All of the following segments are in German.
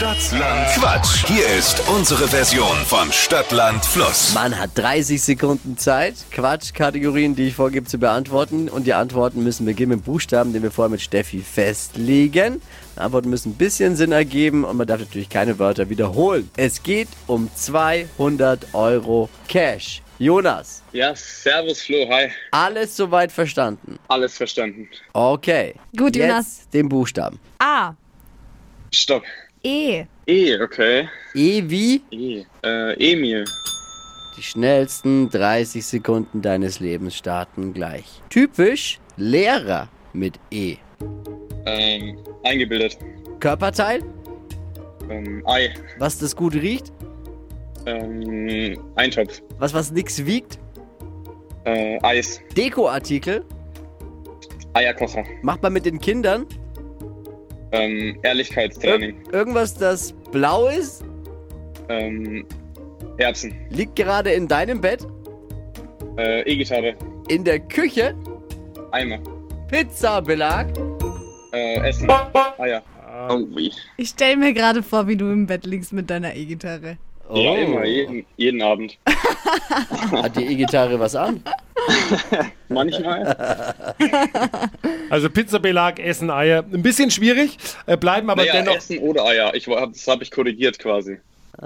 Stadtland Quatsch. Hier ist unsere Version von Stadtland Fluss. Man hat 30 Sekunden Zeit, Quatschkategorien, die ich vorgebe, zu beantworten. Und die Antworten müssen beginnen mit Buchstaben, den wir vorher mit Steffi festlegen. Die Antworten müssen ein bisschen Sinn ergeben und man darf natürlich keine Wörter wiederholen. Es geht um 200 Euro Cash. Jonas, Ja, servus Flo, hi. alles soweit verstanden? Alles verstanden. Okay. Gut, Jetzt Jonas. den Buchstaben. A. Stopp. E. E, okay. E wie E. Äh, Emil. die schnellsten 30 Sekunden deines Lebens starten gleich. Typisch Lehrer mit E. Ähm, eingebildet. Körperteil, Ähm, Ei. was das gut riecht, Ähm, Eintopf. was was nix wiegt. Äh, Eis. Dekoartikel, Eierkocher. macht man mit den Kindern. Ähm, Ehrlichkeitstraining. Ir irgendwas, das blau ist, Ähm, Erbsen. liegt gerade in deinem Bett, Äh, E-Gitarre. in der Küche, Eimer. Pizzabelag, Äh, Essen. Eier. Oh, wie. Ich stell mir gerade vor, wie du im Bett liegst mit deiner E-Gitarre. Ja, Oh. immer. Jeden, jeden Abend. Hat die E-Gitarre was an? Manchmal. Also Pizzabelag, Essen, Eier. Ein bisschen schwierig, äh, bleiben aber naja, dennoch. Essen oder Eier. Ich, hab- das habe ich korrigiert quasi.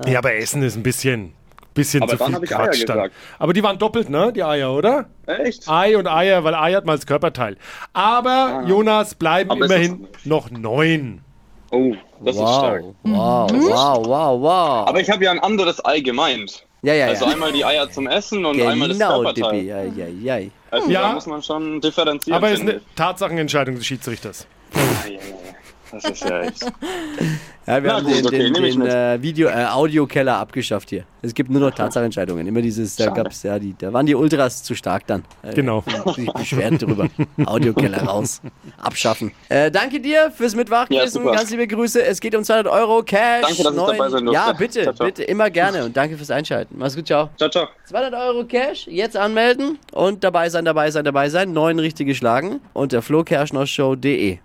Ja, aber Essen ist ein bisschen, bisschen Aber zu viel Quatsch Eier dann. Aber die waren doppelt, ne? Die Eier, oder? Echt? Ei und Eier, weil Ei hat mal als Körperteil. Aber Jonas bleiben Ah. Aber immerhin das- noch neun. Oh, das ist stark. Wow, wow, wow, wow, wow. Aber ich habe ja ein anderes Ei gemeint. Ja, ja, Also ja. einmal die Eier zum Essen und einmal das Genau, Körperteil. Dippi. Ja, ja, ja. Also Ja. da muss man schon differenzieren. Aber ist finde eine Tatsachenentscheidung des Schiedsrichters. ich. Ja, ja, ja. Das ist ja echt. Ja, wir Na haben gut, den, okay, den, den äh, Video, äh, Audiokeller abgeschafft hier. Es gibt nur noch Tatsachenentscheidungen. Immer dieses, da Schade. gab's ja die, da waren die Ultras zu stark dann. Äh, Genau. sich beschwert drüber. Audiokeller raus. Abschaffen. Äh, danke dir fürs Ja, Mitwachquissen. super. Ganz liebe Grüße. Es geht um 200 Euro Cash. Danke, dass ich dabei sein durfte. Ja, bitte, Ciao, ciao. bitte. Immer gerne. Und danke fürs Einschalten. Mach's gut, ciao. Ciao, ciao. 200 Euro Cash, jetzt anmelden und dabei sein, dabei sein, dabei sein. Neun richtige schlagen unter flokerschnershow.de.